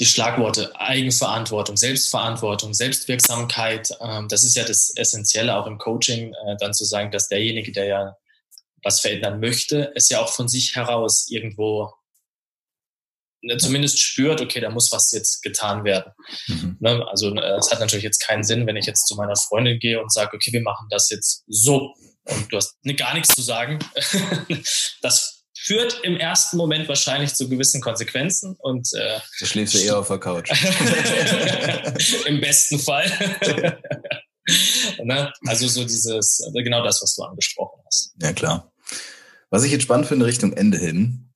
die Schlagworte Eigenverantwortung, Selbstverantwortung, Selbstwirksamkeit. Ähm, das ist ja das Essentielle auch im Coaching, äh, dann zu sagen, dass derjenige, der ja was verändern möchte, es ja auch von sich heraus irgendwo ne, zumindest spürt, okay, da muss was jetzt getan werden. Mhm. Ne, also äh, es hat natürlich jetzt keinen Sinn, wenn ich jetzt zu meiner Freundin gehe und sage, okay, wir machen das jetzt so und du hast gar nichts zu sagen. [LAUGHS] das führt im ersten Moment wahrscheinlich zu gewissen Konsequenzen und äh, du schläfst ja eher auf der Couch. [LAUGHS] Im besten Fall. [LAUGHS] ne? Also so dieses, genau das, was du angesprochen hast. Ja, klar. Was ich jetzt spannend finde Richtung Ende hin,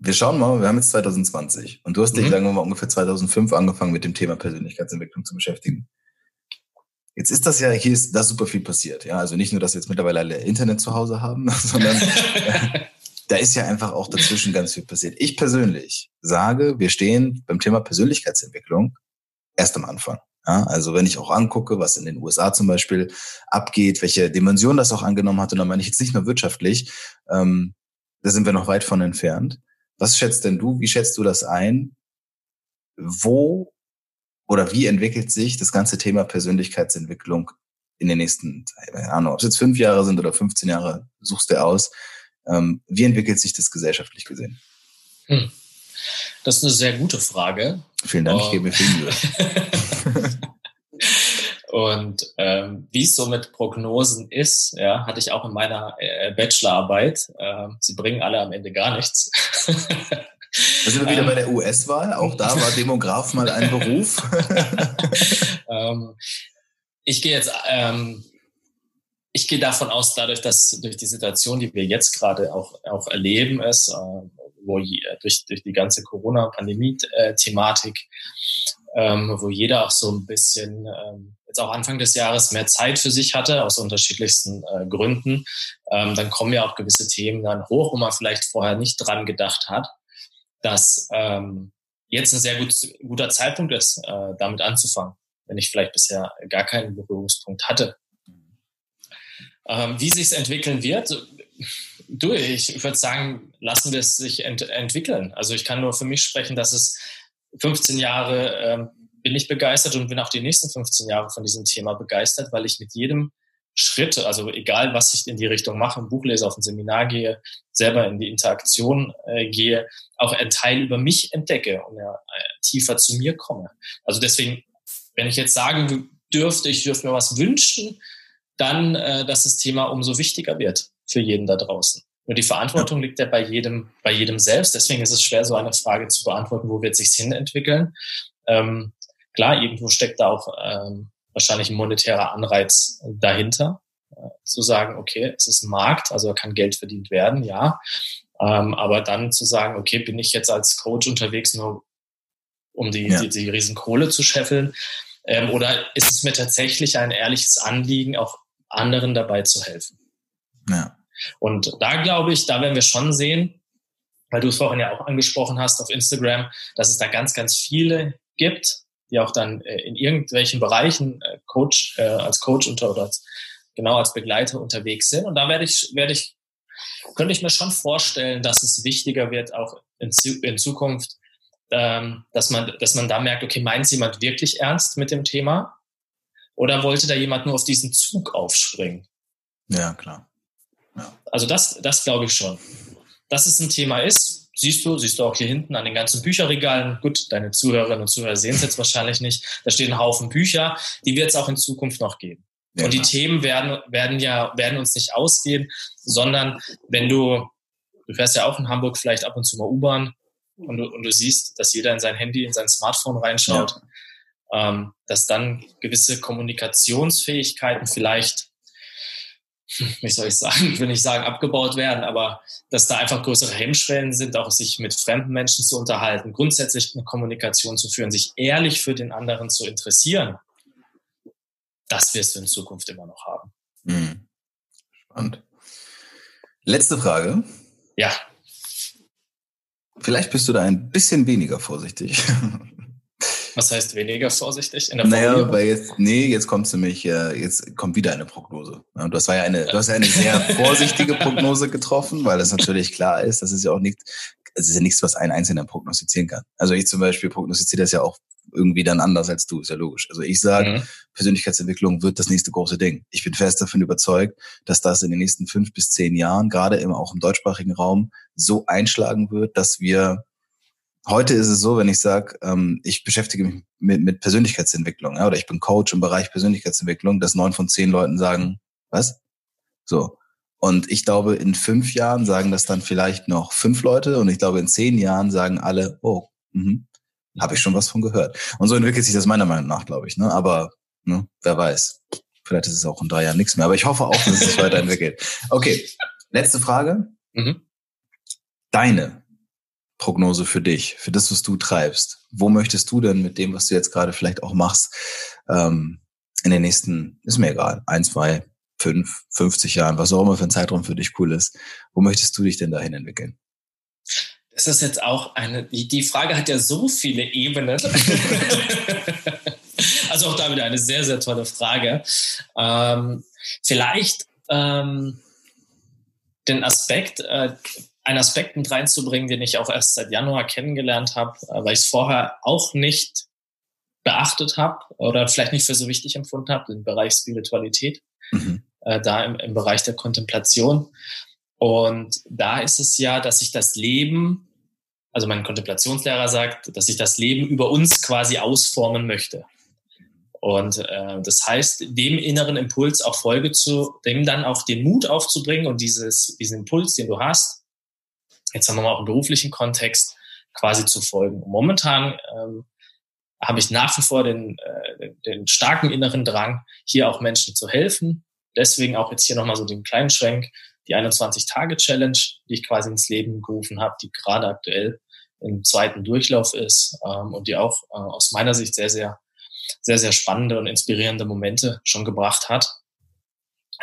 wir schauen mal, wir haben jetzt 2020 und du hast dich, mhm. sagen wir mal, ungefähr 2005 angefangen mit dem Thema Persönlichkeitsentwicklung zu beschäftigen. Jetzt ist das ja, hier ist da super viel passiert. Ja, also nicht nur, dass wir jetzt mittlerweile alle Internet zu Hause haben, [LAUGHS] sondern da ist ja einfach auch dazwischen ganz viel passiert. Ich persönlich sage, wir stehen beim Thema Persönlichkeitsentwicklung erst am Anfang. Ja, also wenn ich auch angucke, was in den USA zum Beispiel abgeht, welche Dimension das auch angenommen hat, und da meine ich jetzt nicht nur wirtschaftlich, ähm, da sind wir noch weit von entfernt. Was schätzt denn du, wie schätzt du das ein? Wo oder wie entwickelt sich das ganze Thema Persönlichkeitsentwicklung in den nächsten, keine Ahnung, ob es jetzt fünf Jahre sind oder 15 Jahre, suchst du aus. Ähm, wie entwickelt sich das gesellschaftlich gesehen? Hm. Das ist eine sehr gute Frage. Vielen Dank, ich gebe mir viel Mühe. [LAUGHS] Und ähm, wie es so mit Prognosen ist, ja, hatte ich auch in meiner äh, Bachelorarbeit. Äh, sie bringen alle am Ende gar nichts. Da sind wir wieder ähm, bei der US-Wahl. Auch da war Demograf mal ein Beruf. [LAUGHS] ähm, ich gehe jetzt ähm, ich gehe davon aus, dadurch, dass durch die Situation, die wir jetzt gerade auch, auch erleben, ist, äh, wo je, durch, durch die ganze Corona-Pandemie-Thematik, ähm, wo jeder auch so ein bisschen ähm, jetzt auch Anfang des Jahres mehr Zeit für sich hatte, aus unterschiedlichsten äh, Gründen, ähm, dann kommen ja auch gewisse Themen dann hoch, wo man vielleicht vorher nicht dran gedacht hat, dass ähm, jetzt ein sehr gut, guter Zeitpunkt ist, äh, damit anzufangen, wenn ich vielleicht bisher gar keinen Berührungspunkt hatte ähm, wie sich entwickeln wird, du, ich würde sagen, lassen wir es sich ent entwickeln. Also ich kann nur für mich sprechen, dass es 15 Jahre ähm, bin ich begeistert und bin auch die nächsten 15 Jahre von diesem Thema begeistert, weil ich mit jedem Schritt, also egal was ich in die Richtung mache, ein Buch lese, auf ein Seminar gehe, selber in die Interaktion äh, gehe, auch ein Teil über mich entdecke und ja, äh, tiefer zu mir komme. Also deswegen, wenn ich jetzt sagen dürfte, ich dürfte mir was wünschen, dann, äh, dass das Thema umso wichtiger wird für jeden da draußen. Nur die Verantwortung liegt ja bei jedem, bei jedem selbst. Deswegen ist es schwer, so eine Frage zu beantworten, wo wird sich hin entwickeln. Ähm, klar, irgendwo steckt da auch ähm, wahrscheinlich ein monetärer Anreiz dahinter, äh, zu sagen, okay, es ist ein Markt, also kann Geld verdient werden, ja. Ähm, aber dann zu sagen, okay, bin ich jetzt als Coach unterwegs, nur um die, ja. die, die Riesenkohle zu scheffeln? Ähm, oder ist es mir tatsächlich ein ehrliches Anliegen, auch anderen dabei zu helfen. Ja. Und da glaube ich, da werden wir schon sehen, weil du es vorhin ja auch angesprochen hast auf Instagram, dass es da ganz, ganz viele gibt, die auch dann äh, in irgendwelchen Bereichen äh, Coach, äh, als Coach unter oder als, genau als Begleiter unterwegs sind. Und da werde ich, werde ich, könnte ich mir schon vorstellen, dass es wichtiger wird, auch in, in Zukunft, ähm, dass man, dass man da merkt, okay, meint jemand wirklich ernst mit dem Thema? Oder wollte da jemand nur auf diesen Zug aufspringen? Ja, klar. Ja. Also das, das glaube ich schon. Dass es ein Thema ist, siehst du, siehst du auch hier hinten an den ganzen Bücherregalen. Gut, deine Zuhörerinnen und Zuhörer sehen es jetzt wahrscheinlich nicht. Da stehen ein Haufen Bücher, die wird es auch in Zukunft noch geben. Ja. Und die Themen werden, werden ja, werden uns nicht ausgehen, sondern wenn du, du fährst ja auch in Hamburg vielleicht ab und zu mal U-Bahn und du, und du siehst, dass jeder in sein Handy, in sein Smartphone reinschaut, ja. Ähm, dass dann gewisse Kommunikationsfähigkeiten vielleicht wie soll ich sagen, ich will nicht sagen abgebaut werden, aber dass da einfach größere Hemmschwellen sind, auch sich mit fremden Menschen zu unterhalten, grundsätzlich eine Kommunikation zu führen, sich ehrlich für den anderen zu interessieren, das wirst du in Zukunft immer noch haben. Mhm. Spannend. Letzte Frage. Ja. Vielleicht bist du da ein bisschen weniger vorsichtig. [LAUGHS] Was heißt weniger vorsichtig in der Naja, weil jetzt, nee, jetzt kommt nämlich, äh, jetzt kommt wieder eine Prognose. Das war ja eine, du hast ja eine sehr [LAUGHS] vorsichtige Prognose getroffen, weil das natürlich klar ist, das ist ja auch nicht, es ist ja nichts, was ein Einzelner prognostizieren kann. Also ich zum Beispiel prognostiziere das ja auch irgendwie dann anders als du, ist ja logisch. Also ich sage, mhm. Persönlichkeitsentwicklung wird das nächste große Ding. Ich bin fest davon überzeugt, dass das in den nächsten fünf bis zehn Jahren, gerade immer auch im deutschsprachigen Raum, so einschlagen wird, dass wir Heute ist es so, wenn ich sage, ähm, ich beschäftige mich mit, mit Persönlichkeitsentwicklung ja, oder ich bin Coach im Bereich Persönlichkeitsentwicklung, dass neun von zehn Leuten sagen, was? So. Und ich glaube, in fünf Jahren sagen das dann vielleicht noch fünf Leute und ich glaube, in zehn Jahren sagen alle, oh, mhm, habe ich schon was von gehört. Und so entwickelt sich das meiner Meinung nach, glaube ich. Ne? Aber ne, wer weiß. Vielleicht ist es auch in drei Jahren nichts mehr. Aber ich hoffe auch, dass es sich weiterentwickelt. Okay, letzte Frage. Mhm. Deine Prognose für dich, für das, was du treibst? Wo möchtest du denn mit dem, was du jetzt gerade vielleicht auch machst, ähm, in den nächsten, ist mir egal, ein, zwei, fünf, 50 Jahren, was auch immer für ein Zeitraum für dich cool ist, wo möchtest du dich denn dahin entwickeln? Das ist jetzt auch eine, die Frage hat ja so viele Ebenen. [LAUGHS] also auch da wieder eine sehr, sehr tolle Frage. Ähm, vielleicht ähm, den Aspekt, äh, einen Aspekt mit reinzubringen, den ich auch erst seit Januar kennengelernt habe, äh, weil ich es vorher auch nicht beachtet habe oder vielleicht nicht für so wichtig empfunden habe, den Bereich Spiritualität, mhm. äh, da im, im Bereich der Kontemplation. Und da ist es ja, dass sich das Leben, also mein Kontemplationslehrer sagt, dass ich das Leben über uns quasi ausformen möchte. Und äh, das heißt, dem inneren Impuls auch Folge zu, dem dann auch den Mut aufzubringen und dieses, diesen Impuls, den du hast, jetzt haben wir mal auch im beruflichen Kontext quasi zu folgen. Momentan ähm, habe ich nach wie vor den, äh, den starken inneren Drang, hier auch Menschen zu helfen. Deswegen auch jetzt hier nochmal so den kleinen Schwenk, die 21-Tage-Challenge, die ich quasi ins Leben gerufen habe, die gerade aktuell im zweiten Durchlauf ist ähm, und die auch äh, aus meiner Sicht sehr, sehr, sehr, sehr spannende und inspirierende Momente schon gebracht hat.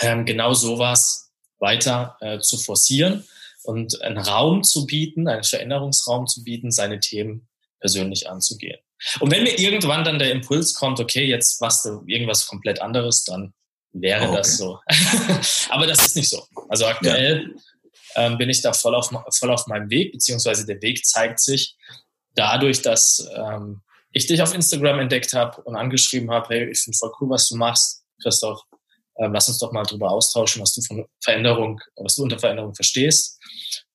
Ähm, genau sowas weiter äh, zu forcieren und einen Raum zu bieten, einen Veränderungsraum zu bieten, seine Themen persönlich anzugehen. Und wenn mir irgendwann dann der Impuls kommt, okay, jetzt machst du irgendwas komplett anderes, dann wäre oh, okay. das so. [LAUGHS] Aber das ist nicht so. Also aktuell ja. ähm, bin ich da voll auf, voll auf meinem Weg, beziehungsweise der Weg zeigt sich dadurch, dass ähm, ich dich auf Instagram entdeckt habe und angeschrieben habe, hey, ich finde voll cool, was du machst, Christoph. Ähm, lass uns doch mal drüber austauschen, was du von Veränderung, was du unter Veränderung verstehst.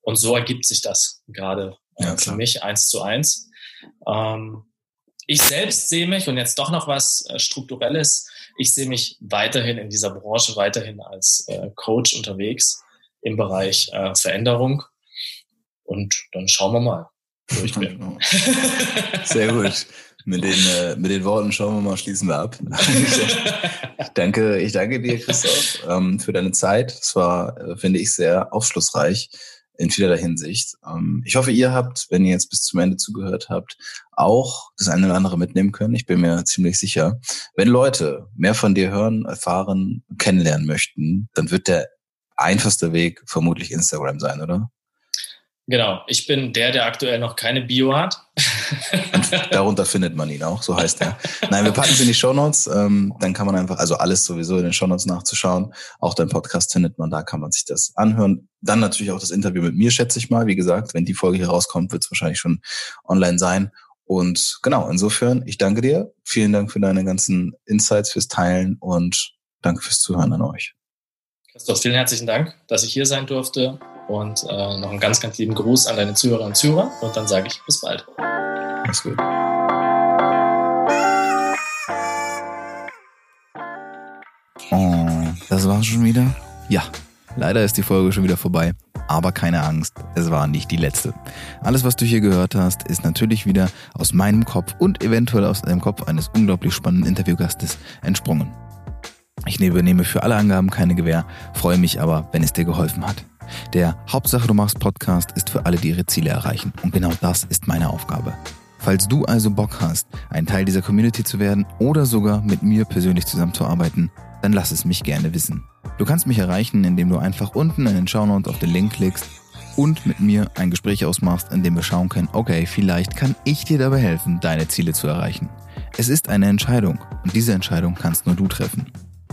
Und so ergibt sich das gerade äh, ja, für mich eins zu eins. Ähm, ich selbst sehe mich, und jetzt doch noch was äh, Strukturelles, ich sehe mich weiterhin in dieser Branche, weiterhin als äh, Coach unterwegs im Bereich äh, Veränderung. Und dann schauen wir mal, wo ich bin. [LAUGHS] Sehr gut. Mit den, äh, mit den Worten schauen wir mal, schließen wir ab. [LAUGHS] ich, danke, ich danke dir, Christoph, ähm, für deine Zeit. Es war, äh, finde ich, sehr aufschlussreich in vielerlei Hinsicht. Ähm, ich hoffe, ihr habt, wenn ihr jetzt bis zum Ende zugehört habt, auch das eine oder andere mitnehmen können. Ich bin mir ziemlich sicher. Wenn Leute mehr von dir hören, erfahren, kennenlernen möchten, dann wird der einfachste Weg vermutlich Instagram sein, oder? Genau, ich bin der, der aktuell noch keine Bio hat. darunter findet man ihn auch, so heißt er. Nein, wir packen es in die Shownotes, ähm, dann kann man einfach, also alles sowieso in den Shownotes nachzuschauen. Auch dein Podcast findet man, da kann man sich das anhören. Dann natürlich auch das Interview mit mir, schätze ich mal. Wie gesagt, wenn die Folge hier rauskommt, wird es wahrscheinlich schon online sein. Und genau, insofern, ich danke dir. Vielen Dank für deine ganzen Insights, fürs Teilen und danke fürs Zuhören an euch. Christoph, vielen herzlichen Dank, dass ich hier sein durfte Und äh, noch einen ganz, ganz lieben Gruß an deine Zuhörer und Zuhörer. Und dann sage ich bis bald. Mach's gut. Oh, das war's schon wieder? Ja, leider ist die Folge schon wieder vorbei. Aber keine Angst, es war nicht die letzte. Alles, was du hier gehört hast, ist natürlich wieder aus meinem Kopf und eventuell aus dem Kopf eines unglaublich spannenden Interviewgastes entsprungen. Ich übernehme für alle Angaben keine Gewähr, freue mich aber, wenn es dir geholfen hat. Der Hauptsache du machst Podcast ist für alle, die ihre Ziele erreichen. Und genau das ist meine Aufgabe. Falls du also Bock hast, ein Teil dieser Community zu werden oder sogar mit mir persönlich zusammenzuarbeiten, dann lass es mich gerne wissen. Du kannst mich erreichen, indem du einfach unten in den Shownotes auf den Link klickst und mit mir ein Gespräch ausmachst, in dem wir schauen können, okay, vielleicht kann ich dir dabei helfen, deine Ziele zu erreichen. Es ist eine Entscheidung und diese Entscheidung kannst nur du treffen.